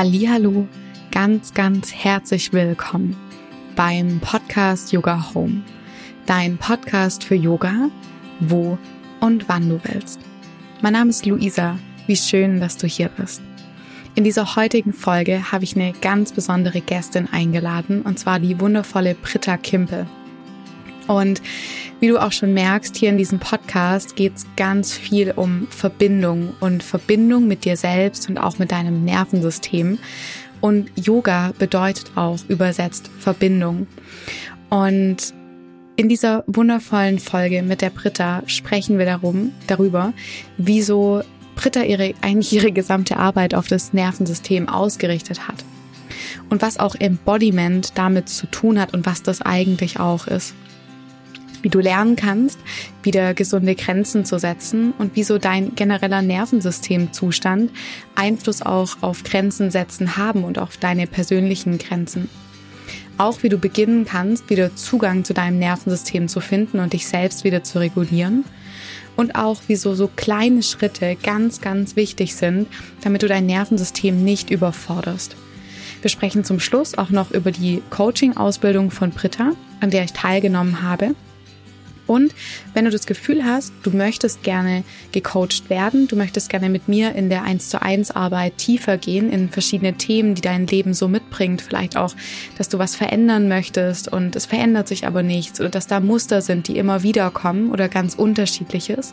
Hallo, ganz ganz herzlich willkommen beim Podcast Yoga Home. Dein Podcast für Yoga, wo und wann du willst. Mein Name ist Luisa. Wie schön, dass du hier bist. In dieser heutigen Folge habe ich eine ganz besondere Gästin eingeladen, und zwar die wundervolle Britta Kimpel. Und wie du auch schon merkst, hier in diesem Podcast geht es ganz viel um Verbindung und Verbindung mit dir selbst und auch mit deinem Nervensystem. Und Yoga bedeutet auch übersetzt Verbindung. Und in dieser wundervollen Folge mit der Britta sprechen wir darum, darüber, wieso Britta ihre, eigentlich ihre gesamte Arbeit auf das Nervensystem ausgerichtet hat. Und was auch Embodiment damit zu tun hat und was das eigentlich auch ist wie du lernen kannst, wieder gesunde Grenzen zu setzen und wieso dein genereller Nervensystemzustand Einfluss auch auf Grenzen setzen haben und auf deine persönlichen Grenzen. Auch wie du beginnen kannst, wieder Zugang zu deinem Nervensystem zu finden und dich selbst wieder zu regulieren. Und auch wieso so kleine Schritte ganz, ganz wichtig sind, damit du dein Nervensystem nicht überforderst. Wir sprechen zum Schluss auch noch über die Coaching-Ausbildung von Britta, an der ich teilgenommen habe und wenn du das Gefühl hast, du möchtest gerne gecoacht werden, du möchtest gerne mit mir in der 1 zu 1 Arbeit tiefer gehen in verschiedene Themen, die dein Leben so mitbringt, vielleicht auch, dass du was verändern möchtest und es verändert sich aber nichts oder dass da Muster sind, die immer wieder kommen oder ganz unterschiedliches,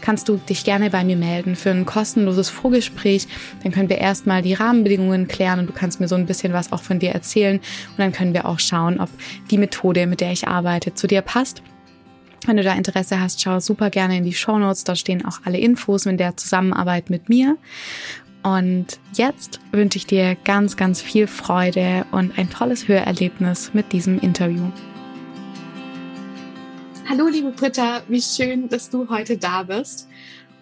kannst du dich gerne bei mir melden für ein kostenloses Vorgespräch. Dann können wir erstmal die Rahmenbedingungen klären und du kannst mir so ein bisschen was auch von dir erzählen und dann können wir auch schauen, ob die Methode, mit der ich arbeite, zu dir passt. Wenn du da Interesse hast, schau super gerne in die Show Notes. Da stehen auch alle Infos in der Zusammenarbeit mit mir. Und jetzt wünsche ich dir ganz, ganz viel Freude und ein tolles Hörerlebnis mit diesem Interview. Hallo, liebe Britta, wie schön, dass du heute da bist.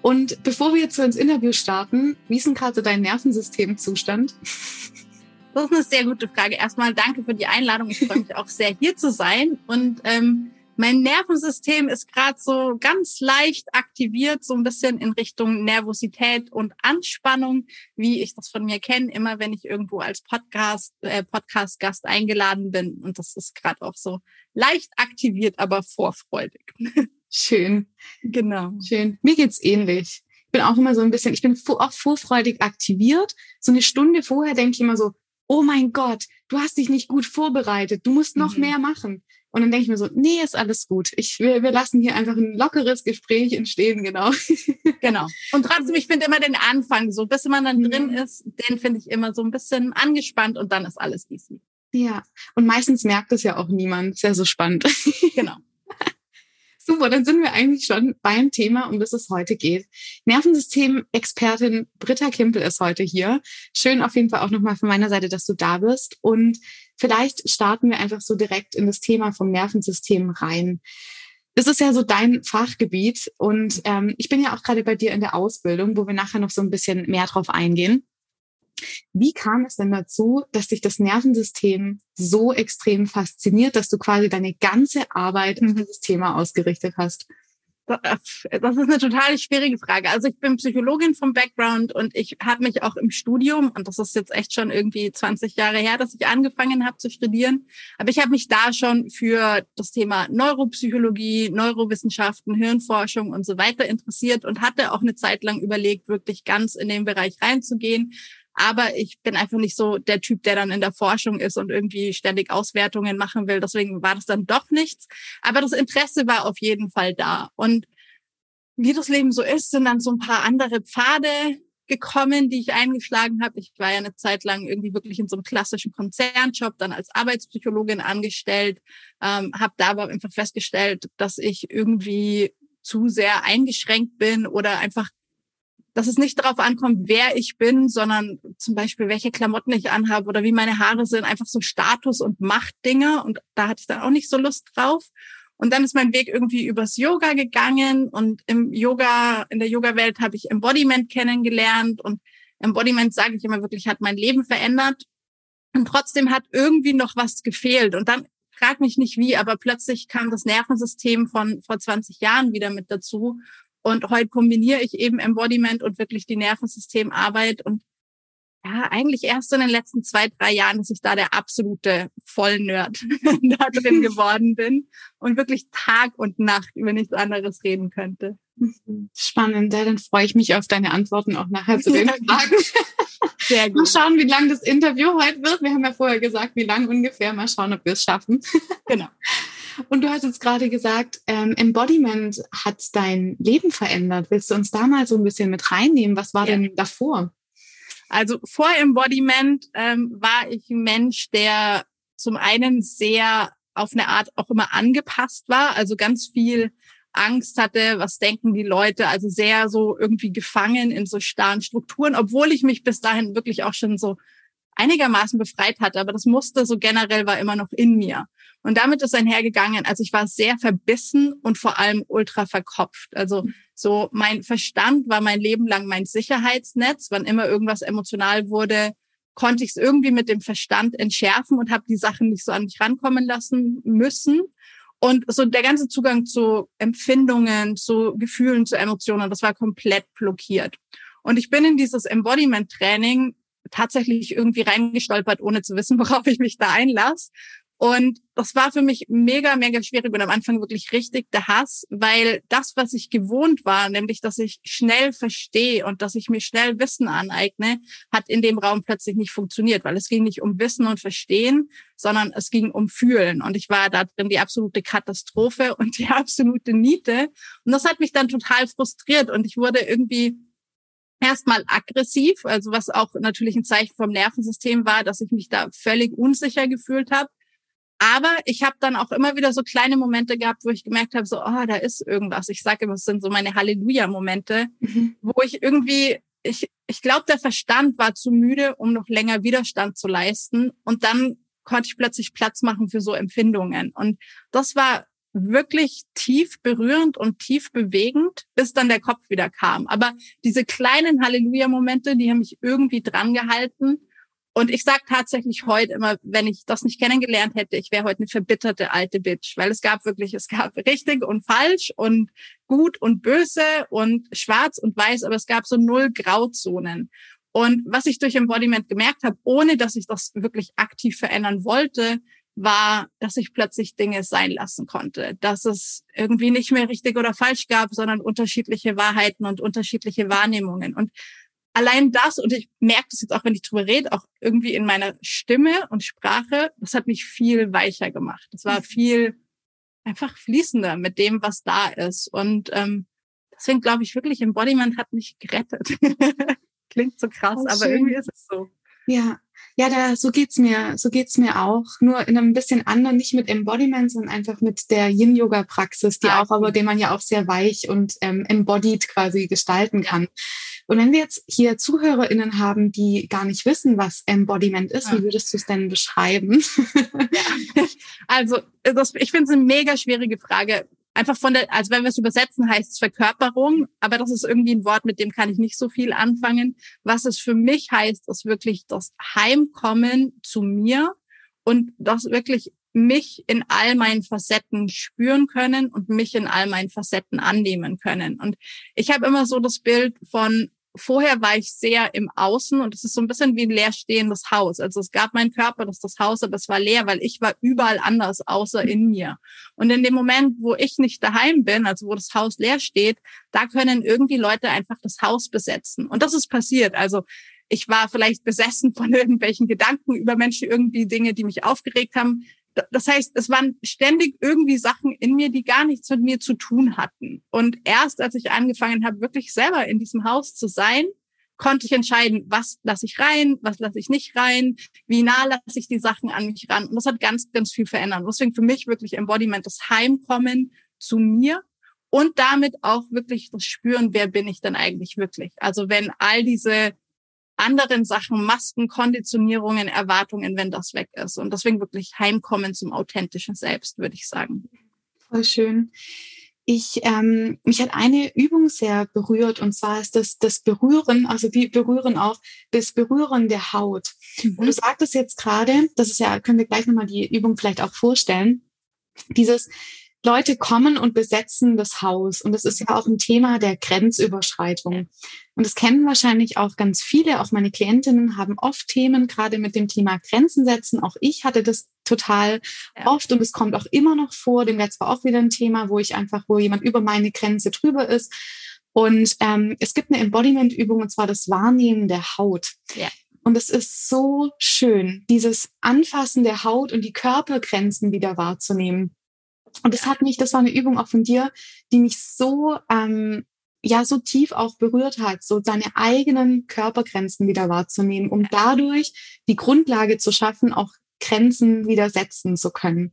Und bevor wir jetzt ins Interview starten, wie ist denn gerade so dein Nervensystemzustand? Das ist eine sehr gute Frage. Erstmal danke für die Einladung. Ich freue mich auch sehr, hier zu sein. Und ähm, mein Nervensystem ist gerade so ganz leicht aktiviert, so ein bisschen in Richtung Nervosität und Anspannung, wie ich das von mir kenne, immer wenn ich irgendwo als Podcast, äh, Podcast-Gast eingeladen bin. Und das ist gerade auch so leicht aktiviert, aber vorfreudig. Schön. Genau. Schön. Mir geht's ähnlich. Ich bin auch immer so ein bisschen, ich bin auch vorfreudig aktiviert. So eine Stunde vorher denke ich immer so, oh mein Gott, du hast dich nicht gut vorbereitet, du musst noch mhm. mehr machen. Und dann denke ich mir so, nee, ist alles gut. Ich, wir, wir lassen hier einfach ein lockeres Gespräch entstehen, genau. Genau. Und trotzdem, ich finde immer den Anfang, so bis man dann mhm. drin ist, den finde ich immer so ein bisschen angespannt und dann ist alles easy. Ja. Und meistens merkt es ja auch niemand. Sehr so spannend. Genau. Super, dann sind wir eigentlich schon beim Thema, um das es heute geht. Nervensystem-Expertin Britta Kimpel ist heute hier. Schön auf jeden Fall auch nochmal von meiner Seite, dass du da bist. Und vielleicht starten wir einfach so direkt in das Thema vom Nervensystem rein. Das ist ja so dein Fachgebiet und ähm, ich bin ja auch gerade bei dir in der Ausbildung, wo wir nachher noch so ein bisschen mehr drauf eingehen. Wie kam es denn dazu, dass dich das Nervensystem so extrem fasziniert, dass du quasi deine ganze Arbeit auf dieses Thema ausgerichtet hast? Das ist eine total schwierige Frage. Also ich bin Psychologin vom Background und ich habe mich auch im Studium, und das ist jetzt echt schon irgendwie 20 Jahre her, dass ich angefangen habe zu studieren, aber ich habe mich da schon für das Thema Neuropsychologie, Neurowissenschaften, Hirnforschung und so weiter interessiert und hatte auch eine Zeit lang überlegt, wirklich ganz in den Bereich reinzugehen, aber ich bin einfach nicht so der Typ, der dann in der Forschung ist und irgendwie ständig Auswertungen machen will. Deswegen war das dann doch nichts. Aber das Interesse war auf jeden Fall da. Und wie das Leben so ist, sind dann so ein paar andere Pfade gekommen, die ich eingeschlagen habe. Ich war ja eine Zeit lang irgendwie wirklich in so einem klassischen Konzernjob, dann als Arbeitspsychologin angestellt, ähm, habe da aber einfach festgestellt, dass ich irgendwie zu sehr eingeschränkt bin oder einfach dass es nicht darauf ankommt, wer ich bin, sondern zum Beispiel, welche Klamotten ich anhabe oder wie meine Haare sind, einfach so Status- und Machtdinge. Und da hatte ich dann auch nicht so Lust drauf. Und dann ist mein Weg irgendwie übers Yoga gegangen und im Yoga, in der Yoga-Welt habe ich Embodiment kennengelernt und Embodiment, sage ich immer wirklich, hat mein Leben verändert. Und trotzdem hat irgendwie noch was gefehlt. Und dann frag mich nicht wie, aber plötzlich kam das Nervensystem von vor 20 Jahren wieder mit dazu. Und heute kombiniere ich eben Embodiment und wirklich die Nervensystemarbeit. Und ja, eigentlich erst in den letzten zwei, drei Jahren, dass ich da der absolute Vollnerd da drin geworden bin und wirklich Tag und Nacht über nichts anderes reden könnte. Spannend, ja, dann freue ich mich auf deine Antworten auch nachher zu den Fragen. Sehr gut. Mal schauen, wie lang das Interview heute wird. Wir haben ja vorher gesagt, wie lang ungefähr. Mal schauen, ob wir es schaffen. Genau. Und du hast jetzt gerade gesagt, ähm, Embodiment hat dein Leben verändert. Willst du uns da mal so ein bisschen mit reinnehmen? Was war ja. denn davor? Also vor Embodiment ähm, war ich ein Mensch, der zum einen sehr auf eine Art auch immer angepasst war, also ganz viel Angst hatte, was denken die Leute, also sehr so irgendwie gefangen in so starren Strukturen, obwohl ich mich bis dahin wirklich auch schon so einigermaßen befreit hatte, aber das Muster so generell war immer noch in mir. Und damit ist einhergegangen, also ich war sehr verbissen und vor allem ultra verkopft. Also so mein Verstand war mein Leben lang mein Sicherheitsnetz. Wann immer irgendwas emotional wurde, konnte ich es irgendwie mit dem Verstand entschärfen und habe die Sachen nicht so an mich rankommen lassen müssen. Und so der ganze Zugang zu Empfindungen, zu Gefühlen, zu Emotionen, das war komplett blockiert. Und ich bin in dieses Embodiment-Training tatsächlich irgendwie reingestolpert, ohne zu wissen, worauf ich mich da einlasse. Und das war für mich mega, mega schwierig und am Anfang wirklich richtig der Hass, weil das, was ich gewohnt war, nämlich, dass ich schnell verstehe und dass ich mir schnell Wissen aneigne, hat in dem Raum plötzlich nicht funktioniert, weil es ging nicht um Wissen und Verstehen, sondern es ging um Fühlen. Und ich war da drin die absolute Katastrophe und die absolute Niete. Und das hat mich dann total frustriert und ich wurde irgendwie erstmal aggressiv, also was auch natürlich ein Zeichen vom Nervensystem war, dass ich mich da völlig unsicher gefühlt habe aber ich habe dann auch immer wieder so kleine Momente gehabt, wo ich gemerkt habe, so, oh, da ist irgendwas. Ich sage immer, es sind so meine Halleluja-Momente, mhm. wo ich irgendwie, ich, ich glaube, der Verstand war zu müde, um noch länger Widerstand zu leisten. Und dann konnte ich plötzlich Platz machen für so Empfindungen. Und das war wirklich tief berührend und tief bewegend, bis dann der Kopf wieder kam. Aber diese kleinen Halleluja-Momente, die haben mich irgendwie dran gehalten. Und ich sage tatsächlich heute immer, wenn ich das nicht kennengelernt hätte, ich wäre heute eine verbitterte alte Bitch, weil es gab wirklich, es gab richtig und falsch und gut und böse und schwarz und weiß, aber es gab so null Grauzonen. Und was ich durch Embodiment gemerkt habe, ohne dass ich das wirklich aktiv verändern wollte, war, dass ich plötzlich Dinge sein lassen konnte, dass es irgendwie nicht mehr richtig oder falsch gab, sondern unterschiedliche Wahrheiten und unterschiedliche Wahrnehmungen. Und allein das, und ich merke das jetzt auch, wenn ich drüber rede, auch irgendwie in meiner Stimme und Sprache, das hat mich viel weicher gemacht. Das war mhm. viel einfach fließender mit dem, was da ist. Und ähm, deswegen glaube ich wirklich, Embodiment hat mich gerettet. Klingt so krass, oh, aber irgendwie ist es so. Ja, ja, da, so geht's mir, so geht's mir auch. Nur in einem bisschen anderen, nicht mit Embodiment, sondern einfach mit der Yin-Yoga-Praxis, die ah, auch, aber den man ja auch sehr weich und ähm, embodied quasi gestalten kann. Und wenn wir jetzt hier ZuhörerInnen haben, die gar nicht wissen, was Embodiment ist, ja. wie würdest du es denn beschreiben? Also, das, ich finde es eine mega schwierige Frage. Einfach von der, also wenn wir es übersetzen, heißt es Verkörperung, aber das ist irgendwie ein Wort, mit dem kann ich nicht so viel anfangen. Was es für mich heißt, ist wirklich das Heimkommen zu mir und das wirklich mich in all meinen Facetten spüren können und mich in all meinen Facetten annehmen können. Und ich habe immer so das Bild von vorher war ich sehr im Außen und es ist so ein bisschen wie ein leerstehendes Haus. Also es gab meinen Körper, das ist das Haus, aber es war leer, weil ich war überall anders, außer in mir. Und in dem Moment, wo ich nicht daheim bin, also wo das Haus leer steht, da können irgendwie Leute einfach das Haus besetzen. Und das ist passiert. Also ich war vielleicht besessen von irgendwelchen Gedanken über Menschen, irgendwie Dinge, die mich aufgeregt haben das heißt, es waren ständig irgendwie Sachen in mir, die gar nichts mit mir zu tun hatten. Und erst als ich angefangen habe, wirklich selber in diesem Haus zu sein, konnte ich entscheiden, was lasse ich rein, was lasse ich nicht rein, wie nah lasse ich die Sachen an mich ran. Und das hat ganz, ganz viel verändert. deswegen für mich wirklich Embodiment, das Heimkommen zu mir und damit auch wirklich das Spüren, wer bin ich denn eigentlich wirklich. Also wenn all diese anderen Sachen, Masken, Konditionierungen, Erwartungen, wenn das weg ist. Und deswegen wirklich heimkommen zum authentischen Selbst, würde ich sagen. Voll schön. Ich, ähm, mich hat eine Übung sehr berührt und zwar ist das das Berühren, also wie berühren auch das Berühren der Haut. Mhm. Und du sagtest jetzt gerade, das ist ja, können wir gleich nochmal die Übung vielleicht auch vorstellen, dieses Leute kommen und besetzen das Haus. Und das ist ja auch ein Thema der Grenzüberschreitung. Und das kennen wahrscheinlich auch ganz viele. Auch meine Klientinnen haben oft Themen, gerade mit dem Thema Grenzen setzen. Auch ich hatte das total ja. oft und es kommt auch immer noch vor. Dem letzten war auch wieder ein Thema, wo ich einfach, wo jemand über meine Grenze drüber ist. Und ähm, es gibt eine Embodiment-Übung und zwar das Wahrnehmen der Haut. Ja. Und es ist so schön, dieses Anfassen der Haut und die Körpergrenzen wieder wahrzunehmen. Und das hat mich, das war eine Übung auch von dir, die mich so, ähm, ja, so tief auch berührt hat, so seine eigenen Körpergrenzen wieder wahrzunehmen, um dadurch die Grundlage zu schaffen, auch Grenzen wieder setzen zu können.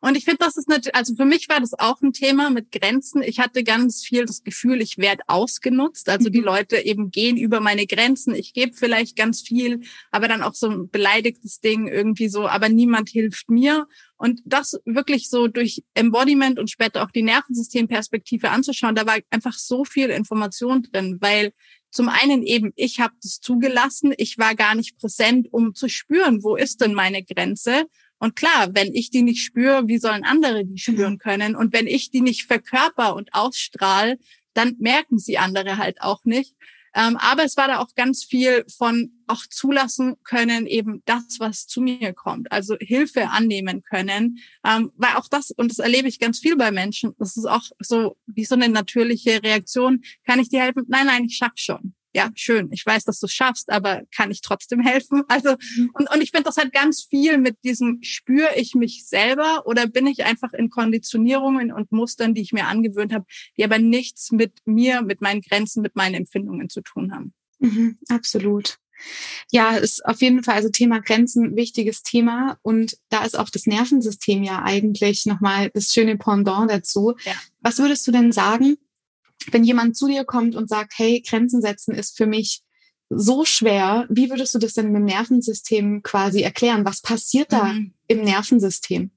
Und ich finde, das ist natürlich, also für mich war das auch ein Thema mit Grenzen. Ich hatte ganz viel das Gefühl, ich werde ausgenutzt. Also die mhm. Leute eben gehen über meine Grenzen. Ich gebe vielleicht ganz viel, aber dann auch so ein beleidigtes Ding irgendwie so, aber niemand hilft mir. Und das wirklich so durch Embodiment und später auch die Nervensystemperspektive anzuschauen, da war einfach so viel Information drin, weil zum einen eben, ich habe das zugelassen, ich war gar nicht präsent, um zu spüren, wo ist denn meine Grenze. Und klar, wenn ich die nicht spüre, wie sollen andere die spüren mhm. können? Und wenn ich die nicht verkörper und ausstrahle, dann merken sie andere halt auch nicht. Ähm, aber es war da auch ganz viel von auch zulassen können, eben das, was zu mir kommt. Also Hilfe annehmen können. Ähm, weil auch das, und das erlebe ich ganz viel bei Menschen, das ist auch so wie so eine natürliche Reaktion. Kann ich dir helfen? Nein, nein, ich schaff schon ja, schön, ich weiß, dass du es schaffst, aber kann ich trotzdem helfen? Also, mhm. und, und ich finde, das hat ganz viel mit diesem, spüre ich mich selber oder bin ich einfach in Konditionierungen und Mustern, die ich mir angewöhnt habe, die aber nichts mit mir, mit meinen Grenzen, mit meinen Empfindungen zu tun haben. Mhm, absolut. Ja, ist auf jeden Fall also Thema Grenzen wichtiges Thema und da ist auch das Nervensystem ja eigentlich nochmal das schöne Pendant dazu. Ja. Was würdest du denn sagen? Wenn jemand zu dir kommt und sagt, hey, Grenzen setzen ist für mich so schwer, wie würdest du das denn mit dem Nervensystem quasi erklären? Was passiert da mhm. im Nervensystem?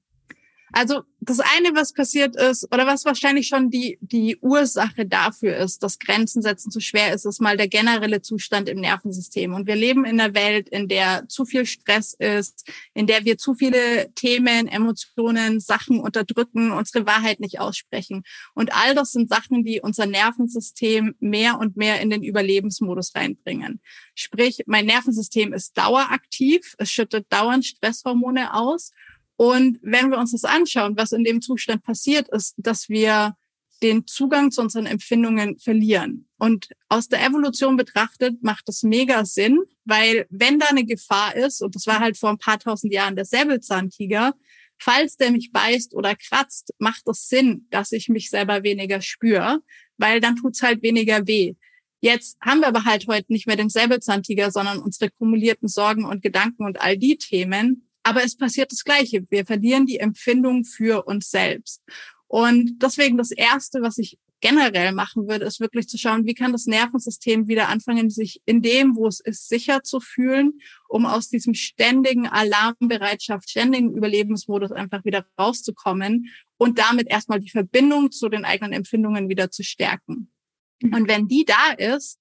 Also das eine, was passiert ist, oder was wahrscheinlich schon die, die Ursache dafür ist, dass Grenzen setzen zu schwer ist, ist mal der generelle Zustand im Nervensystem. Und wir leben in einer Welt, in der zu viel Stress ist, in der wir zu viele Themen, Emotionen, Sachen unterdrücken, unsere Wahrheit nicht aussprechen. Und all das sind Sachen, die unser Nervensystem mehr und mehr in den Überlebensmodus reinbringen. Sprich, mein Nervensystem ist daueraktiv, es schüttet dauernd Stresshormone aus und wenn wir uns das anschauen, was in dem Zustand passiert ist, dass wir den Zugang zu unseren Empfindungen verlieren. Und aus der Evolution betrachtet macht das mega Sinn, weil wenn da eine Gefahr ist, und das war halt vor ein paar tausend Jahren der Säbelzahntiger, falls der mich beißt oder kratzt, macht es Sinn, dass ich mich selber weniger spüre, weil dann tut's halt weniger weh. Jetzt haben wir aber halt heute nicht mehr den Säbelzahntiger, sondern unsere kumulierten Sorgen und Gedanken und all die Themen. Aber es passiert das Gleiche. Wir verlieren die Empfindung für uns selbst. Und deswegen das Erste, was ich generell machen würde, ist wirklich zu schauen, wie kann das Nervensystem wieder anfangen, sich in dem, wo es ist, sicher zu fühlen, um aus diesem ständigen Alarmbereitschaft, ständigen Überlebensmodus einfach wieder rauszukommen und damit erstmal die Verbindung zu den eigenen Empfindungen wieder zu stärken. Mhm. Und wenn die da ist,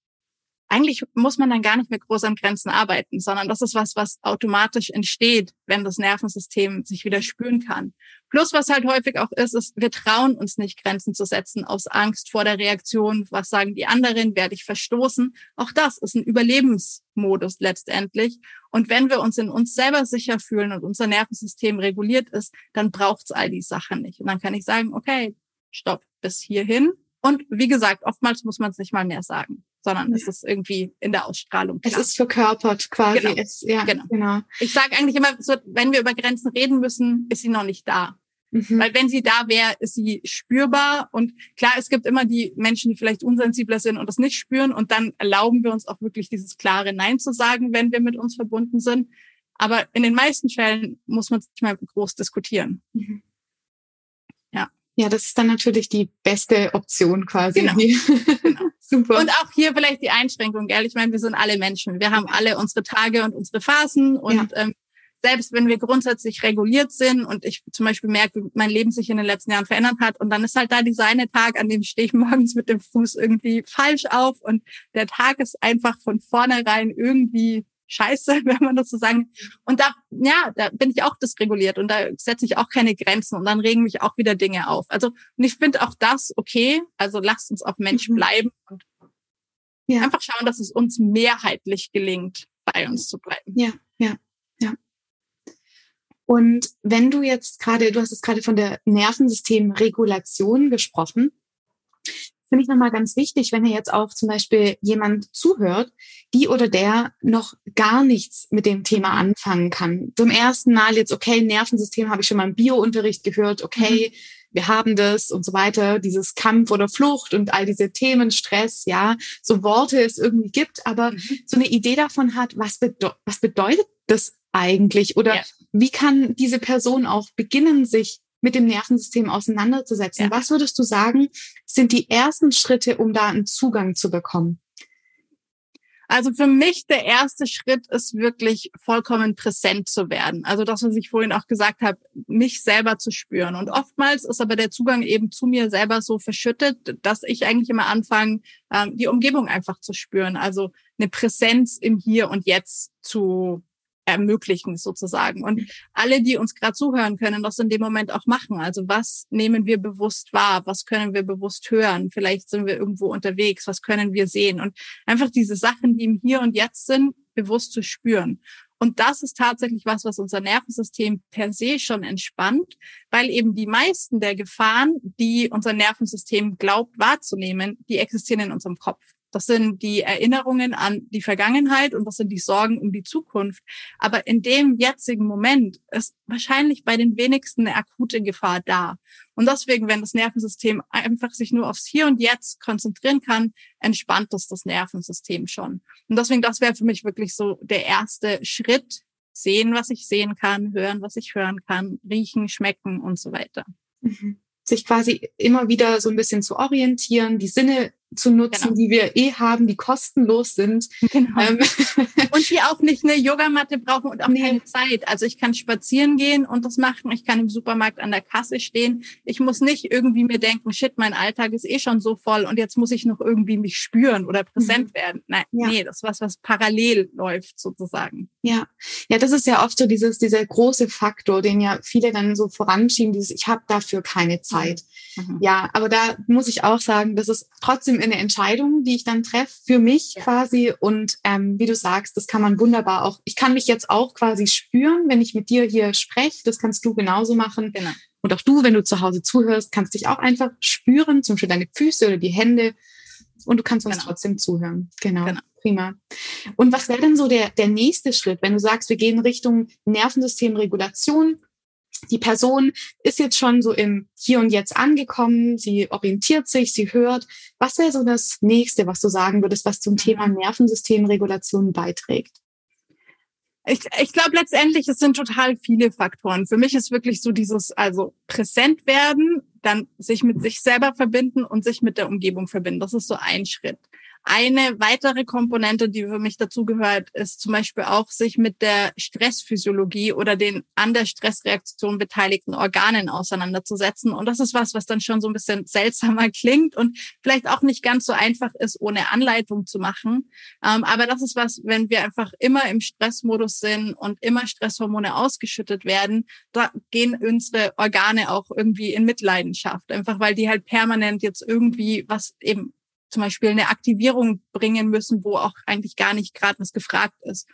eigentlich muss man dann gar nicht mehr groß an Grenzen arbeiten, sondern das ist was, was automatisch entsteht, wenn das Nervensystem sich wieder spüren kann. Plus, was halt häufig auch ist, ist, wir trauen uns nicht, Grenzen zu setzen aus Angst vor der Reaktion. Was sagen die anderen? Werde ich verstoßen? Auch das ist ein Überlebensmodus letztendlich. Und wenn wir uns in uns selber sicher fühlen und unser Nervensystem reguliert ist, dann braucht's all die Sachen nicht. Und dann kann ich sagen, okay, stopp, bis hierhin. Und wie gesagt, oftmals muss man es nicht mal mehr sagen sondern es ist irgendwie in der Ausstrahlung. Klar. Es ist verkörpert quasi. Genau. Es, ja, genau. genau. Ich sage eigentlich immer, so, wenn wir über Grenzen reden müssen, ist sie noch nicht da. Mhm. Weil wenn sie da wäre, ist sie spürbar. Und klar, es gibt immer die Menschen, die vielleicht unsensibler sind und das nicht spüren. Und dann erlauben wir uns auch wirklich dieses klare Nein zu sagen, wenn wir mit uns verbunden sind. Aber in den meisten Fällen muss man es nicht mal groß diskutieren. Mhm. Ja, das ist dann natürlich die beste Option quasi. Genau. genau. Super. Und auch hier vielleicht die Einschränkung, gell? Ich meine, wir sind alle Menschen. Wir haben alle unsere Tage und unsere Phasen und ja. ähm, selbst wenn wir grundsätzlich reguliert sind und ich zum Beispiel merke, wie mein Leben sich in den letzten Jahren verändert hat und dann ist halt da dieser eine Tag, an dem stehe ich morgens mit dem Fuß irgendwie falsch auf und der Tag ist einfach von vornherein irgendwie scheiße, wenn man das so sagen. Und da, ja, da bin ich auch dysreguliert und da setze ich auch keine Grenzen und dann regen mich auch wieder Dinge auf. Also, und ich finde auch das okay. Also lasst uns auch Mensch mhm. bleiben und ja. einfach schauen, dass es uns mehrheitlich gelingt, bei uns zu bleiben. Ja, ja, ja. Und wenn du jetzt gerade, du hast es gerade von der Nervensystemregulation gesprochen, finde ich nochmal ganz wichtig, wenn hier jetzt auch zum Beispiel jemand zuhört, die oder der noch gar nichts mit dem Thema anfangen kann. Zum ersten Mal jetzt, okay, Nervensystem habe ich schon mal im Biounterricht gehört, okay, mhm. wir haben das und so weiter, dieses Kampf oder Flucht und all diese Themen, Stress, ja, so Worte es irgendwie gibt, aber mhm. so eine Idee davon hat, was, bedeu was bedeutet das eigentlich? Oder ja. wie kann diese Person auch beginnen, sich mit dem Nervensystem auseinanderzusetzen. Ja. Was würdest du sagen, sind die ersten Schritte, um da einen Zugang zu bekommen? Also für mich der erste Schritt ist wirklich vollkommen präsent zu werden. Also das, was ich vorhin auch gesagt habe, mich selber zu spüren. Und oftmals ist aber der Zugang eben zu mir selber so verschüttet, dass ich eigentlich immer anfange, ähm, die Umgebung einfach zu spüren. Also eine Präsenz im Hier und Jetzt zu ermöglichen sozusagen. Und alle, die uns gerade zuhören, können das in dem Moment auch machen. Also was nehmen wir bewusst wahr? Was können wir bewusst hören? Vielleicht sind wir irgendwo unterwegs. Was können wir sehen? Und einfach diese Sachen, die im Hier und Jetzt sind, bewusst zu spüren. Und das ist tatsächlich was, was unser Nervensystem per se schon entspannt, weil eben die meisten der Gefahren, die unser Nervensystem glaubt wahrzunehmen, die existieren in unserem Kopf. Das sind die Erinnerungen an die Vergangenheit und das sind die Sorgen um die Zukunft. Aber in dem jetzigen Moment ist wahrscheinlich bei den wenigsten eine akute Gefahr da. Und deswegen, wenn das Nervensystem einfach sich nur aufs Hier und Jetzt konzentrieren kann, entspannt das das Nervensystem schon. Und deswegen, das wäre für mich wirklich so der erste Schritt. Sehen, was ich sehen kann, hören, was ich hören kann, riechen, schmecken und so weiter. Mhm sich quasi immer wieder so ein bisschen zu orientieren, die Sinne zu nutzen, genau. die wir eh haben, die kostenlos sind. Genau. Ähm. Und die auch nicht eine Yogamatte brauchen und auch nee. keine Zeit. Also ich kann spazieren gehen und das machen. Ich kann im Supermarkt an der Kasse stehen. Ich muss nicht irgendwie mir denken, shit, mein Alltag ist eh schon so voll und jetzt muss ich noch irgendwie mich spüren oder präsent mhm. werden. Nein, ja. nee, das ist was, was parallel läuft sozusagen. Ja, ja, das ist ja oft so dieses, dieser große Faktor, den ja viele dann so voranschieben, dieses, ich habe dafür keine Zeit. Mhm. Ja, aber da muss ich auch sagen, das ist trotzdem eine Entscheidung, die ich dann treffe für mich ja. quasi. Und ähm, wie du sagst, das kann man wunderbar auch. Ich kann mich jetzt auch quasi spüren, wenn ich mit dir hier spreche. Das kannst du genauso machen. Genau. Und auch du, wenn du zu Hause zuhörst, kannst dich auch einfach spüren, zum Beispiel deine Füße oder die Hände. Und du kannst uns genau. trotzdem zuhören. Genau. genau. Prima. Und was wäre denn so der, der nächste Schritt, wenn du sagst, wir gehen Richtung Nervensystemregulation? Die Person ist jetzt schon so im Hier und Jetzt angekommen, sie orientiert sich, sie hört. Was wäre so das nächste, was du sagen würdest, was zum Thema Nervensystemregulation beiträgt? Ich, ich glaube letztendlich, es sind total viele Faktoren. Für mich ist wirklich so dieses, also präsent werden, dann sich mit sich selber verbinden und sich mit der Umgebung verbinden. Das ist so ein Schritt. Eine weitere Komponente, die für mich dazugehört, ist zum Beispiel auch, sich mit der Stressphysiologie oder den an der Stressreaktion beteiligten Organen auseinanderzusetzen. Und das ist was, was dann schon so ein bisschen seltsamer klingt und vielleicht auch nicht ganz so einfach ist, ohne Anleitung zu machen. Ähm, aber das ist was, wenn wir einfach immer im Stressmodus sind und immer Stresshormone ausgeschüttet werden, da gehen unsere Organe auch irgendwie in Mitleidenschaft. Einfach weil die halt permanent jetzt irgendwie was eben zum Beispiel eine Aktivierung bringen müssen, wo auch eigentlich gar nicht gerade was gefragt ist.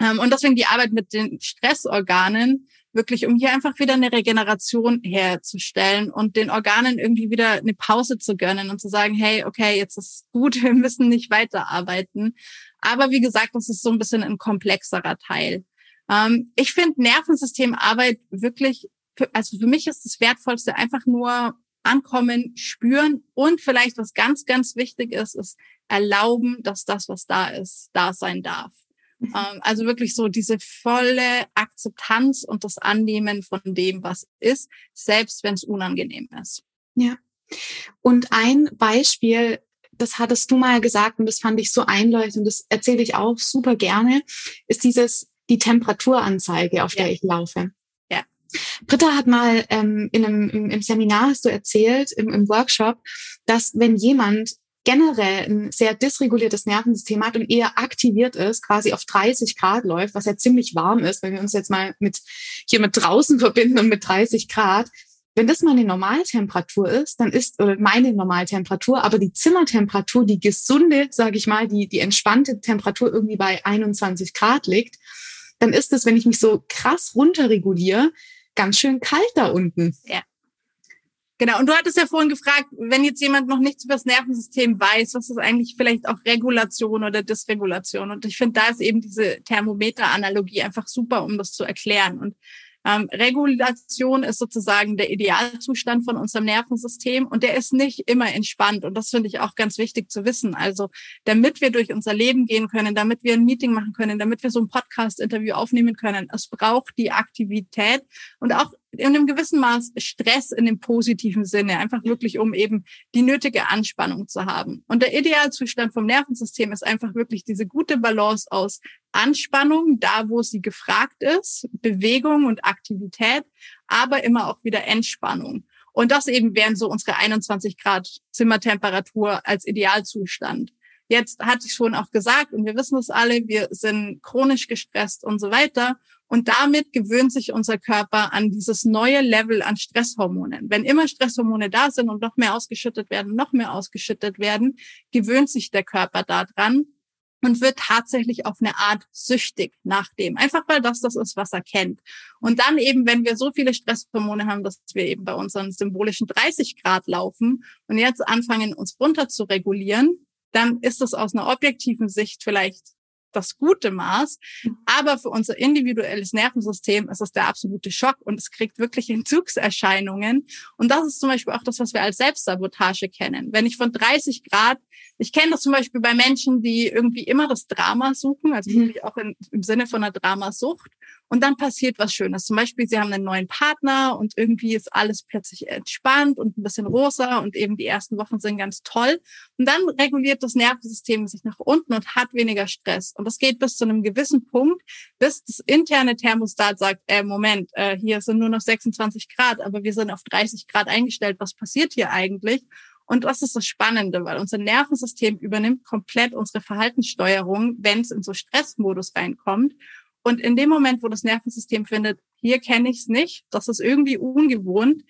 Ähm, und deswegen die Arbeit mit den Stressorganen, wirklich um hier einfach wieder eine Regeneration herzustellen und den Organen irgendwie wieder eine Pause zu gönnen und zu sagen, hey, okay, jetzt ist gut, wir müssen nicht weiterarbeiten. Aber wie gesagt, das ist so ein bisschen ein komplexerer Teil. Ähm, ich finde Nervensystemarbeit wirklich, also für mich ist das Wertvollste einfach nur ankommen, spüren und vielleicht was ganz, ganz wichtig ist, ist erlauben, dass das, was da ist, da sein darf. Mhm. Ähm, also wirklich so diese volle Akzeptanz und das Annehmen von dem, was ist, selbst wenn es unangenehm ist. Ja. Und ein Beispiel, das hattest du mal gesagt und das fand ich so einleuchtend, das erzähle ich auch super gerne, ist dieses, die Temperaturanzeige, auf ja. der ich laufe. Britta hat mal ähm, in einem, im, Seminar, hast du erzählt, im, im Workshop, dass wenn jemand generell ein sehr dysreguliertes Nervensystem hat und eher aktiviert ist, quasi auf 30 Grad läuft, was ja ziemlich warm ist, wenn wir uns jetzt mal mit hier mit draußen verbinden und mit 30 Grad. Wenn das meine Normaltemperatur ist, dann ist oder meine Normaltemperatur, aber die Zimmertemperatur, die gesunde, sage ich mal, die die entspannte Temperatur irgendwie bei 21 Grad liegt, dann ist es, wenn ich mich so krass runterreguliere, ganz schön kalt da unten. Ja. Genau, und du hattest ja vorhin gefragt, wenn jetzt jemand noch nichts über das Nervensystem weiß, was ist eigentlich vielleicht auch Regulation oder Dysregulation? Und ich finde, da ist eben diese Thermometer-Analogie einfach super, um das zu erklären. Und ähm, Regulation ist sozusagen der Idealzustand von unserem Nervensystem und der ist nicht immer entspannt. Und das finde ich auch ganz wichtig zu wissen. Also damit wir durch unser Leben gehen können, damit wir ein Meeting machen können, damit wir so ein Podcast-Interview aufnehmen können, es braucht die Aktivität und auch in einem gewissen Maß Stress in dem positiven Sinne, einfach wirklich, um eben die nötige Anspannung zu haben. Und der Idealzustand vom Nervensystem ist einfach wirklich diese gute Balance aus Anspannung, da wo sie gefragt ist, Bewegung und Aktivität, aber immer auch wieder Entspannung. Und das eben wären so unsere 21 Grad Zimmertemperatur als Idealzustand. Jetzt hatte ich schon auch gesagt, und wir wissen es alle, wir sind chronisch gestresst und so weiter. Und damit gewöhnt sich unser Körper an dieses neue Level an Stresshormonen. Wenn immer Stresshormone da sind und noch mehr ausgeschüttet werden, noch mehr ausgeschüttet werden, gewöhnt sich der Körper daran und wird tatsächlich auf eine Art süchtig nach dem. Einfach weil das das ist, was er kennt. Und dann eben, wenn wir so viele Stresshormone haben, dass wir eben bei unseren symbolischen 30 Grad laufen und jetzt anfangen, uns runter zu regulieren, dann ist das aus einer objektiven Sicht vielleicht das gute Maß. Mhm. Aber für unser individuelles Nervensystem ist es der absolute Schock und es kriegt wirklich Entzugserscheinungen. Und das ist zum Beispiel auch das, was wir als Selbstsabotage kennen. Wenn ich von 30 Grad, ich kenne das zum Beispiel bei Menschen, die irgendwie immer das Drama suchen, also mhm. wirklich auch in, im Sinne von einer Dramasucht. Und dann passiert was Schönes. Zum Beispiel, sie haben einen neuen Partner und irgendwie ist alles plötzlich entspannt und ein bisschen rosa und eben die ersten Wochen sind ganz toll. Und dann reguliert das Nervensystem sich nach unten und hat weniger Stress. Und das geht bis zu einem gewissen Punkt, bis das interne Thermostat sagt, äh, Moment, äh, hier sind nur noch 26 Grad, aber wir sind auf 30 Grad eingestellt. Was passiert hier eigentlich? Und das ist das Spannende, weil unser Nervensystem übernimmt komplett unsere Verhaltenssteuerung, wenn es in so Stressmodus reinkommt. Und in dem Moment, wo das Nervensystem findet, hier kenne ich es nicht, das ist irgendwie ungewohnt,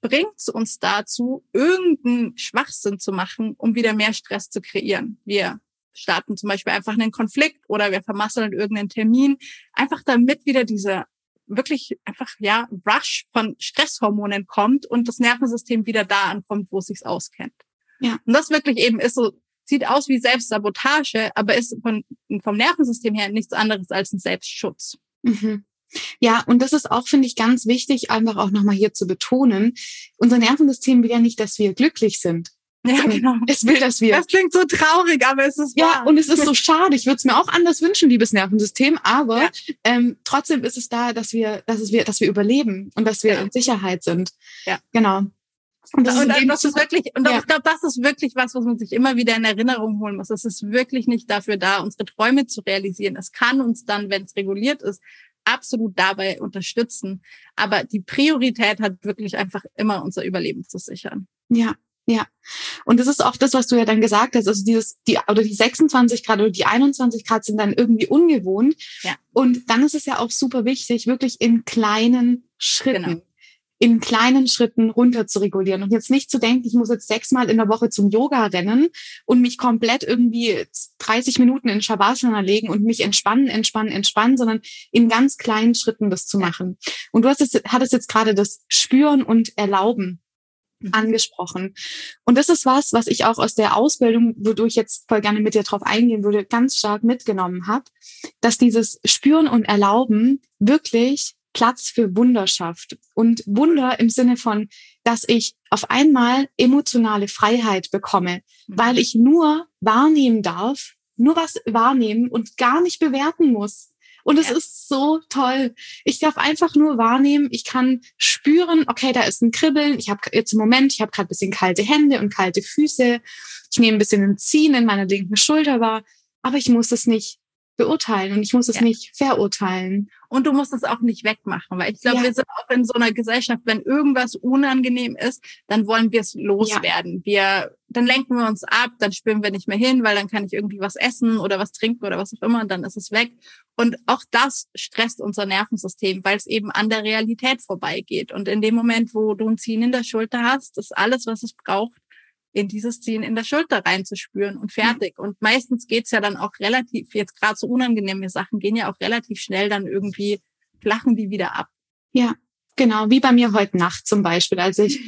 bringt es uns dazu, irgendeinen Schwachsinn zu machen, um wieder mehr Stress zu kreieren. Wir starten zum Beispiel einfach einen Konflikt oder wir vermasseln irgendeinen Termin, einfach damit wieder dieser wirklich einfach ja Rush von Stresshormonen kommt und das Nervensystem wieder da ankommt, wo es sich auskennt. Ja. Und das wirklich eben ist so sieht aus wie Selbstsabotage, aber ist von, vom Nervensystem her nichts anderes als ein Selbstschutz. Mhm. Ja, und das ist auch, finde ich, ganz wichtig, einfach auch nochmal hier zu betonen. Unser Nervensystem will ja nicht, dass wir glücklich sind. Ja, genau. Es will, dass wir. Das klingt so traurig, aber es ist wahr. Ja, und es ist so schade. Ich würde es mir auch anders wünschen, liebes Nervensystem, aber ja. ähm, trotzdem ist es da, dass wir, dass es wir, dass wir überleben und dass wir ja. in Sicherheit sind. Ja. Genau. Und das, und ist, das ist wirklich, und ja. ich glaube, das ist wirklich was, was man sich immer wieder in Erinnerung holen muss. Es ist wirklich nicht dafür da, unsere Träume zu realisieren. Es kann uns dann, wenn es reguliert ist, absolut dabei unterstützen. Aber die Priorität hat wirklich einfach immer unser Überleben zu sichern. Ja, ja. Und das ist auch das, was du ja dann gesagt hast. Also dieses, die, oder die 26 Grad oder die 21 Grad sind dann irgendwie ungewohnt. Ja. Und dann ist es ja auch super wichtig, wirklich in kleinen Schritten. Genau in kleinen Schritten runter zu regulieren und jetzt nicht zu denken, ich muss jetzt sechsmal in der Woche zum Yoga rennen und mich komplett irgendwie 30 Minuten in Shavasana legen und mich entspannen, entspannen, entspannen, sondern in ganz kleinen Schritten das zu machen. Und du hast es, hattest jetzt gerade das Spüren und Erlauben mhm. angesprochen. Und das ist was, was ich auch aus der Ausbildung, wodurch ich jetzt voll gerne mit dir drauf eingehen würde, ganz stark mitgenommen habe, dass dieses Spüren und Erlauben wirklich Platz für Wunder schafft. Und Wunder im Sinne von, dass ich auf einmal emotionale Freiheit bekomme, mhm. weil ich nur wahrnehmen darf, nur was wahrnehmen und gar nicht bewerten muss. Und es ja. ist so toll. Ich darf einfach nur wahrnehmen. Ich kann spüren, okay, da ist ein Kribbeln. Ich habe jetzt im Moment, ich habe gerade bisschen kalte Hände und kalte Füße. Ich nehme ein bisschen ein Ziehen in meiner linken Schulter wahr, aber ich muss es nicht beurteilen und ich muss es ja. nicht verurteilen. Und du musst es auch nicht wegmachen, weil ich glaube, ja. wir sind auch in so einer Gesellschaft, wenn irgendwas unangenehm ist, dann wollen wir es loswerden. Ja. Wir, dann lenken wir uns ab, dann spüren wir nicht mehr hin, weil dann kann ich irgendwie was essen oder was trinken oder was auch immer und dann ist es weg. Und auch das stresst unser Nervensystem, weil es eben an der Realität vorbeigeht. Und in dem Moment, wo du ein Ziehen in der Schulter hast, ist alles, was es braucht, in dieses Ziehen in der Schulter reinzuspüren und fertig. Mhm. Und meistens geht's ja dann auch relativ, jetzt gerade so unangenehme Sachen gehen ja auch relativ schnell dann irgendwie, flachen die wieder ab. Ja, genau, wie bei mir heute Nacht zum Beispiel, als ich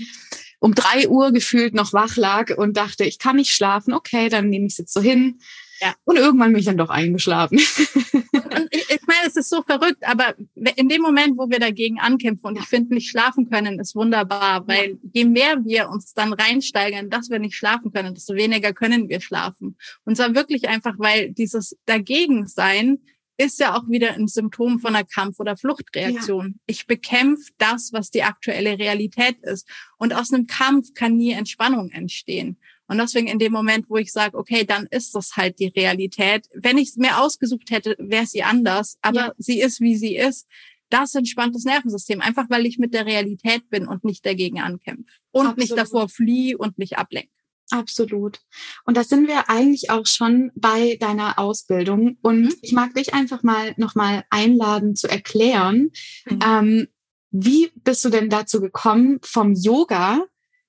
um drei Uhr gefühlt noch wach lag und dachte, ich kann nicht schlafen, okay, dann nehme ich es jetzt so hin. Ja. Und irgendwann bin ich dann doch eingeschlafen. Und ich, meine, es ist so verrückt, aber in dem Moment, wo wir dagegen ankämpfen und ich finde, nicht schlafen können, ist wunderbar, weil ja. je mehr wir uns dann reinsteigern, dass wir nicht schlafen können, desto weniger können wir schlafen. Und zwar wirklich einfach, weil dieses Dagegensein ist ja auch wieder ein Symptom von einer Kampf- oder Fluchtreaktion. Ja. Ich bekämpfe das, was die aktuelle Realität ist. Und aus einem Kampf kann nie Entspannung entstehen. Und deswegen in dem Moment, wo ich sage, okay, dann ist das halt die Realität. Wenn ich es mir ausgesucht hätte, wäre sie anders, aber ja. sie ist, wie sie ist. Das entspannt das Nervensystem, einfach weil ich mit der Realität bin und nicht dagegen ankämpfe. Und Absolut. nicht davor fliehe und mich ablenke. Absolut. Und da sind wir eigentlich auch schon bei deiner Ausbildung. Und mhm. ich mag dich einfach mal nochmal einladen zu erklären, mhm. ähm, wie bist du denn dazu gekommen, vom Yoga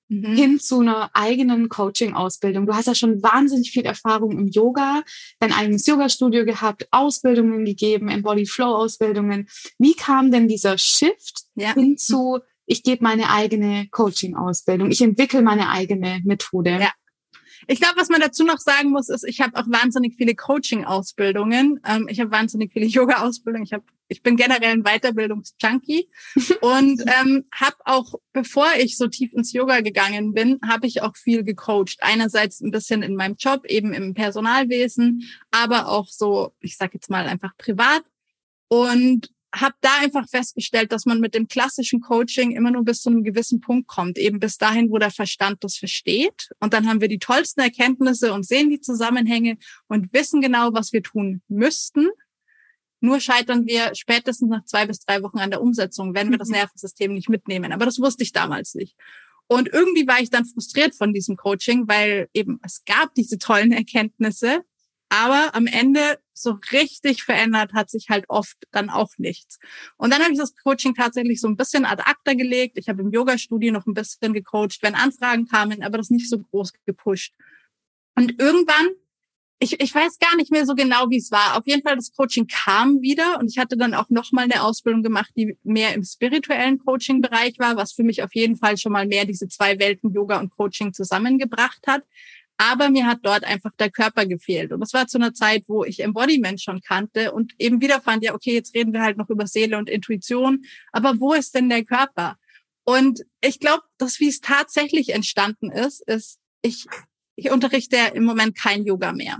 mhm. hin zu einer eigenen Coaching-Ausbildung. Du hast ja schon wahnsinnig viel Erfahrung im Yoga, dein eigenes Yoga-Studio gehabt, Ausbildungen gegeben, Embody-Flow-Ausbildungen. Wie kam denn dieser Shift ja. hin zu, ich gebe meine eigene Coaching-Ausbildung, ich entwickle meine eigene Methode? Ja. Ich glaube, was man dazu noch sagen muss, ist, ich habe auch wahnsinnig viele Coaching-Ausbildungen. Ähm, ich habe wahnsinnig viele Yoga-Ausbildungen. Ich habe, ich bin generell ein Weiterbildungsjunkie und ähm, habe auch, bevor ich so tief ins Yoga gegangen bin, habe ich auch viel gecoacht. Einerseits ein bisschen in meinem Job, eben im Personalwesen, aber auch so, ich sage jetzt mal einfach privat. Und habe da einfach festgestellt, dass man mit dem klassischen Coaching immer nur bis zu einem gewissen Punkt kommt, eben bis dahin, wo der Verstand das versteht. Und dann haben wir die tollsten Erkenntnisse und sehen die Zusammenhänge und wissen genau, was wir tun müssten. Nur scheitern wir spätestens nach zwei bis drei Wochen an der Umsetzung, wenn wir das mhm. Nervensystem nicht mitnehmen. Aber das wusste ich damals nicht. Und irgendwie war ich dann frustriert von diesem Coaching, weil eben es gab diese tollen Erkenntnisse, aber am Ende so richtig verändert hat sich halt oft dann auch nichts. Und dann habe ich das Coaching tatsächlich so ein bisschen ad acta gelegt. Ich habe im Yoga-Studio noch ein bisschen gecoacht, wenn Anfragen kamen, aber das nicht so groß gepusht. Und irgendwann, ich, ich weiß gar nicht mehr so genau, wie es war. Auf jeden Fall, das Coaching kam wieder und ich hatte dann auch nochmal eine Ausbildung gemacht, die mehr im spirituellen Coaching-Bereich war, was für mich auf jeden Fall schon mal mehr diese zwei Welten Yoga und Coaching zusammengebracht hat. Aber mir hat dort einfach der Körper gefehlt. Und das war zu einer Zeit, wo ich Embodiment schon kannte und eben wieder fand, ja, okay, jetzt reden wir halt noch über Seele und Intuition. Aber wo ist denn der Körper? Und ich glaube, dass wie es tatsächlich entstanden ist, ist, ich, ich unterrichte im Moment kein Yoga mehr.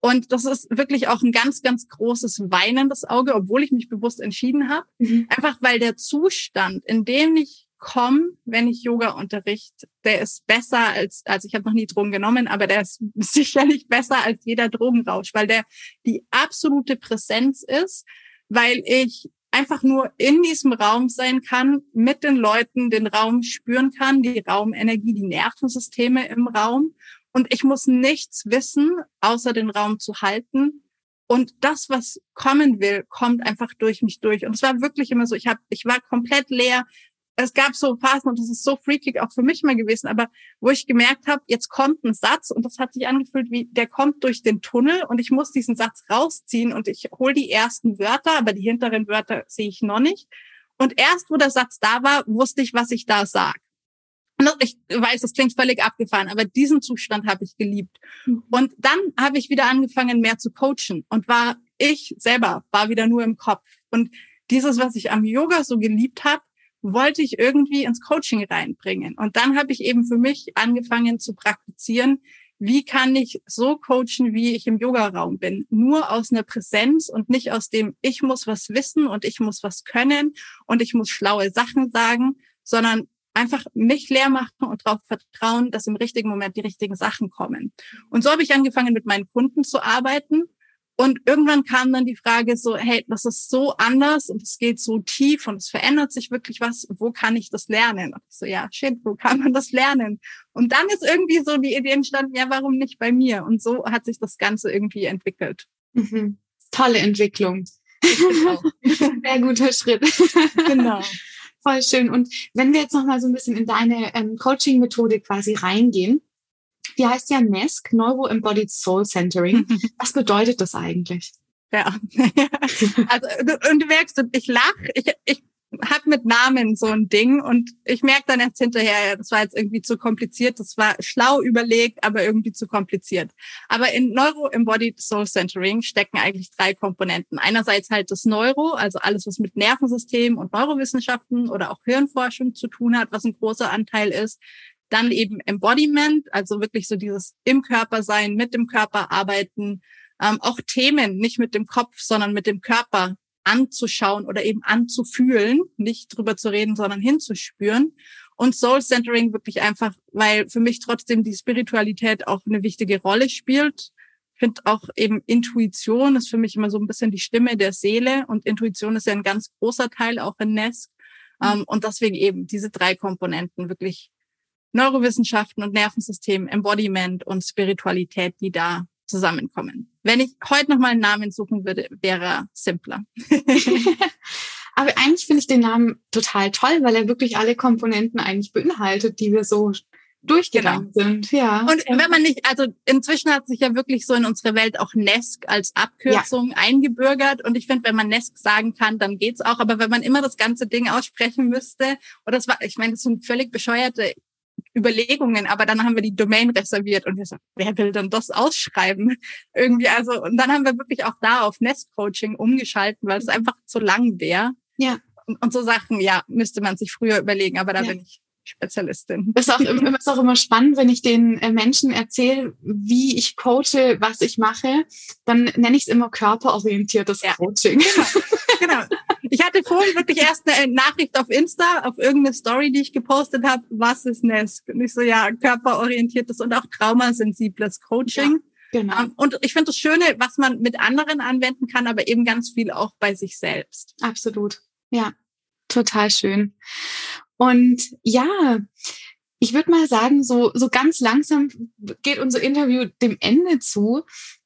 Und das ist wirklich auch ein ganz, ganz großes weinendes Auge, obwohl ich mich bewusst entschieden habe. Mhm. Einfach weil der Zustand, in dem ich komme, wenn ich Yoga unterricht, der ist besser als, also ich habe noch nie Drogen genommen, aber der ist sicherlich besser als jeder Drogenrausch, weil der die absolute Präsenz ist, weil ich einfach nur in diesem Raum sein kann, mit den Leuten den Raum spüren kann, die Raumenergie, die Nervensysteme im Raum. Und ich muss nichts wissen, außer den Raum zu halten. Und das, was kommen will, kommt einfach durch mich durch. Und es war wirklich immer so, ich habe, ich war komplett leer es gab so Phasen und das ist so freakig auch für mich mal gewesen, aber wo ich gemerkt habe, jetzt kommt ein Satz und das hat sich angefühlt wie, der kommt durch den Tunnel und ich muss diesen Satz rausziehen und ich hole die ersten Wörter, aber die hinteren Wörter sehe ich noch nicht. Und erst, wo der Satz da war, wusste ich, was ich da sag. Und ich weiß, das klingt völlig abgefahren, aber diesen Zustand habe ich geliebt. Mhm. Und dann habe ich wieder angefangen, mehr zu coachen und war ich selber, war wieder nur im Kopf. Und dieses, was ich am Yoga so geliebt habe, wollte ich irgendwie ins Coaching reinbringen. Und dann habe ich eben für mich angefangen zu praktizieren, wie kann ich so coachen, wie ich im Yoga-Raum bin? Nur aus einer Präsenz und nicht aus dem, ich muss was wissen und ich muss was können und ich muss schlaue Sachen sagen, sondern einfach mich leer machen und darauf vertrauen, dass im richtigen Moment die richtigen Sachen kommen. Und so habe ich angefangen, mit meinen Kunden zu arbeiten Und irgendwann kam dann die Frage so, hey, das ist so anders und es geht so tief und es verändert sich wirklich was. Wo kann ich das lernen? Und ich so, ja, shit, wo kann man das lernen? Und dann ist irgendwie so die Idee entstanden, ja, warum nicht bei mir? Und so hat sich das Ganze irgendwie entwickelt. Mhm. Tolle Entwicklung. Sehr guter Schritt. Genau. Voll schön. Und wenn wir jetzt noch mal so ein bisschen in deine ähm, Coaching-Methode quasi reingehen, die heißt ja NESC, Neuro-Embodied Soul Centering. Was bedeutet das eigentlich? Ja, also und du merkst, ich lach, ich, ich habe mit Namen so ein Ding und ich merke dann erst hinterher, das war jetzt irgendwie zu kompliziert, das war schlau überlegt, aber irgendwie zu kompliziert. Aber in Neuro-Embodied Soul Centering stecken eigentlich drei Komponenten. Einerseits halt das Neuro, also alles, was mit Nervensystem und Neurowissenschaften oder auch Hirnforschung zu tun hat, was ein großer Anteil ist. Dann eben Embodiment, also wirklich so dieses im Körper sein, mit dem Körper arbeiten, ähm, auch Themen nicht mit dem Kopf, sondern mit dem Körper anzuschauen oder eben anzufühlen, nicht drüber zu reden, sondern hinzuspüren. Und Soul Centering wirklich einfach, weil für mich trotzdem die Spiritualität auch eine wichtige Rolle spielt. Ich finde auch eben Intuition ist für mich immer so ein bisschen die Stimme der Seele und Intuition ist ja ein ganz großer Teil auch in Nest. Mhm. und deswegen eben diese drei Komponenten wirklich Neurowissenschaften und Nervensystem, Embodiment und Spiritualität, die da zusammenkommen. Wenn ich heute noch mal einen Namen suchen würde, wäre er simpler. Aber eigentlich finde ich den Namen total toll, weil er wirklich alle Komponenten eigentlich beinhaltet, die wir so durchgegangen genau. sind. Ja. Und wenn man nicht, also inzwischen hat sich ja wirklich so in unsere Welt auch NESC als Abkürzung ja. eingebürgert. Und ich finde, wenn man NESC sagen kann, dann geht's auch. Aber wenn man immer das ganze Ding aussprechen müsste, oder das war, ich meine, das sind völlig bescheuerte Überlegungen, aber dann haben wir die Domain reserviert und wir so, wer will denn das ausschreiben? Irgendwie, also, und dann haben wir wirklich auch da auf Nest Coaching umgeschalten, weil es einfach zu lang wäre. Ja. Und, und, so Sachen, ja, müsste man sich früher überlegen, aber da ja. bin ich Spezialistin. Das ist auch, immer, ist auch immer spannend, wenn ich den äh, Menschen erzähle, wie ich coache, was ich mache, dann nenne ich es immer körperorientiertes ja. Coaching. Genau. genau. Ich hatte vorhin wirklich erst eine Nachricht auf Insta, auf irgendeine Story, die ich gepostet habe, was ist NESC? Und ich so, ja, körperorientiertes und auch traumasensibles Coaching. Ja, genau. Ähm, und ich finde das Schöne, was man mit anderen anwenden kann, aber eben ganz viel auch bei sich selbst. Absolut. Ja, total schön. Und ja, ich würde mal sagen, so, so ganz langsam geht unser Interview dem Ende zu.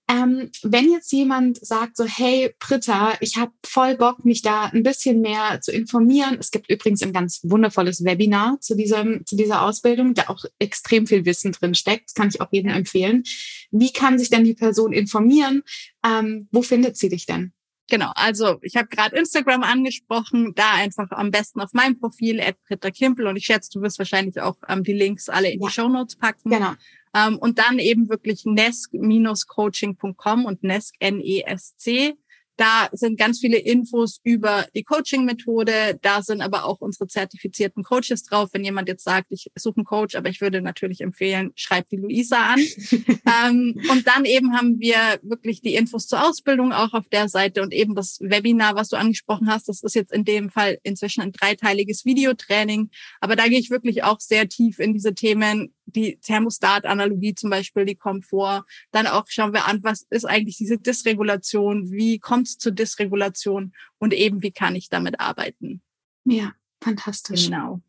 Ähm, wenn jetzt jemand sagt so, hey Britta, ich habe voll Bock, mich da ein bisschen mehr zu informieren. Es gibt übrigens ein ganz wundervolles Webinar zu, diesem, zu dieser Ausbildung, da auch extrem viel Wissen drin steckt. Das kann ich auch jedem empfehlen. Wie kann sich denn die Person informieren? Ähm, wo findet sie dich denn? Genau, also ich habe gerade Instagram angesprochen, da einfach am besten auf meinem Profil, Britta Kimpel und ich schätze, du wirst wahrscheinlich auch ähm, die Links alle in ja. die Show Notes packen. Genau. Ähm, und dann eben wirklich nesc-coaching.com und nesc, N-E-S-C. Da sind ganz viele Infos über die Coaching-Methode. Da sind aber auch unsere zertifizierten Coaches drauf. Wenn jemand jetzt sagt, ich suche einen Coach, aber ich würde natürlich empfehlen, schreibt die Luisa an. ähm, und dann eben haben wir wirklich die Infos zur Ausbildung auch auf der Seite und eben das Webinar, was du angesprochen hast. Das ist jetzt in dem Fall inzwischen ein dreiteiliges Videotraining. Aber da gehe ich wirklich auch sehr tief in diese Themen die Thermostat-Analogie zum Beispiel, die kommt vor. Dann auch schauen wir an, was ist eigentlich diese Dysregulation? Wie kommt es zur Dysregulation? Und eben, wie kann ich damit arbeiten? Ja, fantastisch. Genau.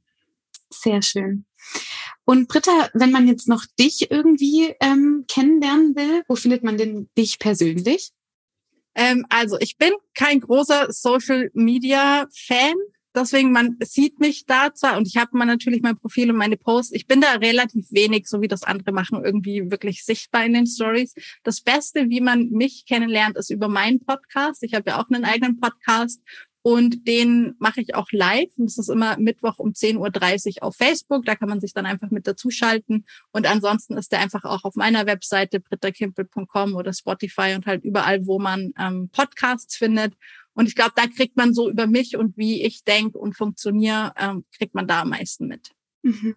Sehr schön. Und Britta, wenn man jetzt noch dich irgendwie ähm, kennenlernen will, wo findet man denn dich persönlich? Ähm, also ich bin kein großer Social Media Fan. Deswegen, man sieht mich da zwar und ich habe mal natürlich mein Profil und meine Posts. Ich bin da relativ wenig, so wie das andere machen, irgendwie wirklich sichtbar in den Stories. Das Beste, wie man mich kennenlernt, ist über meinen Podcast. Ich habe ja auch einen eigenen Podcast und den mache ich auch live. Und das ist immer Mittwoch um 10.30 Uhr auf Facebook. Da kann man sich dann einfach mit dazuschalten. Und ansonsten ist der einfach auch auf meiner Webseite brittakimpel.com oder Spotify und halt überall, wo man ähm, Podcasts findet. Und ich glaube, da kriegt man so über mich und wie ich denke und funktioniere, ähm, kriegt man da am meisten mit. Mhm.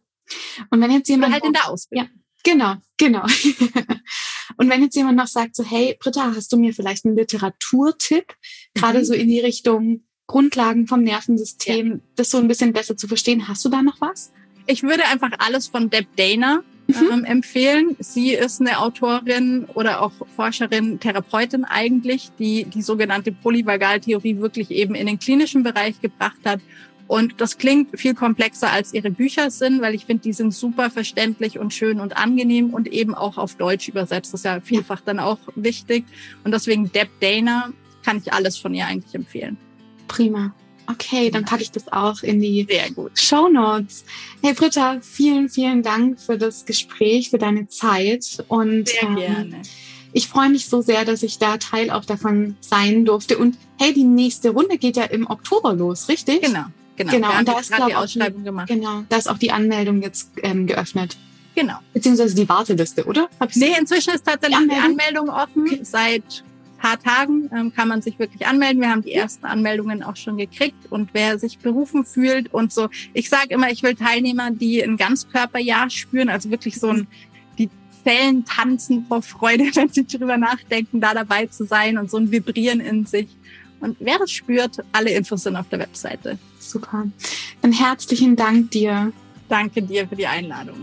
Und wenn jetzt jemand Oder halt in der Ausbildung. Ja, genau, genau. und wenn jetzt jemand noch sagt, so, hey, Britta, hast du mir vielleicht einen Literaturtipp, gerade mhm. so in die Richtung Grundlagen vom Nervensystem, ja. das so ein bisschen besser zu verstehen, hast du da noch was? Ich würde einfach alles von Deb Dana. Ähm, empfehlen. Sie ist eine Autorin oder auch Forscherin, Therapeutin eigentlich, die die sogenannte Polyvagaltheorie wirklich eben in den klinischen Bereich gebracht hat. Und das klingt viel komplexer als ihre Bücher sind, weil ich finde, die sind super verständlich und schön und angenehm und eben auch auf Deutsch übersetzt. Das ist ja vielfach dann auch wichtig. Und deswegen Deb Dana kann ich alles von ihr eigentlich empfehlen. Prima. Okay, dann packe ich das auch in die Show Notes. Hey Britta, vielen, vielen Dank für das Gespräch, für deine Zeit und sehr ähm, gerne. Ich freue mich so sehr, dass ich da Teil auch davon sein durfte. Und hey, die nächste Runde geht ja im Oktober los, richtig? Genau, genau. genau. und da ist die Ausschreibung die, gemacht. Genau, da ist auch die Anmeldung jetzt ähm, geöffnet. Genau. Beziehungsweise die Warteliste, oder? nee, inzwischen ist tatsächlich die Anmeldung, die Anmeldung offen. Okay. Seit paar Tagen ähm, kann man sich wirklich anmelden. Wir haben die ersten Anmeldungen auch schon gekriegt und wer sich berufen fühlt und so. Ich sage immer, ich will Teilnehmer, die ein Ganzkörperjahr spüren, also wirklich so ein die Zellen tanzen vor Freude, wenn sie drüber nachdenken, da dabei zu sein und so ein Vibrieren in sich. Und wer das spürt, alle Infos sind auf der Webseite. Super. Dann herzlichen Dank dir. Danke dir für die Einladung.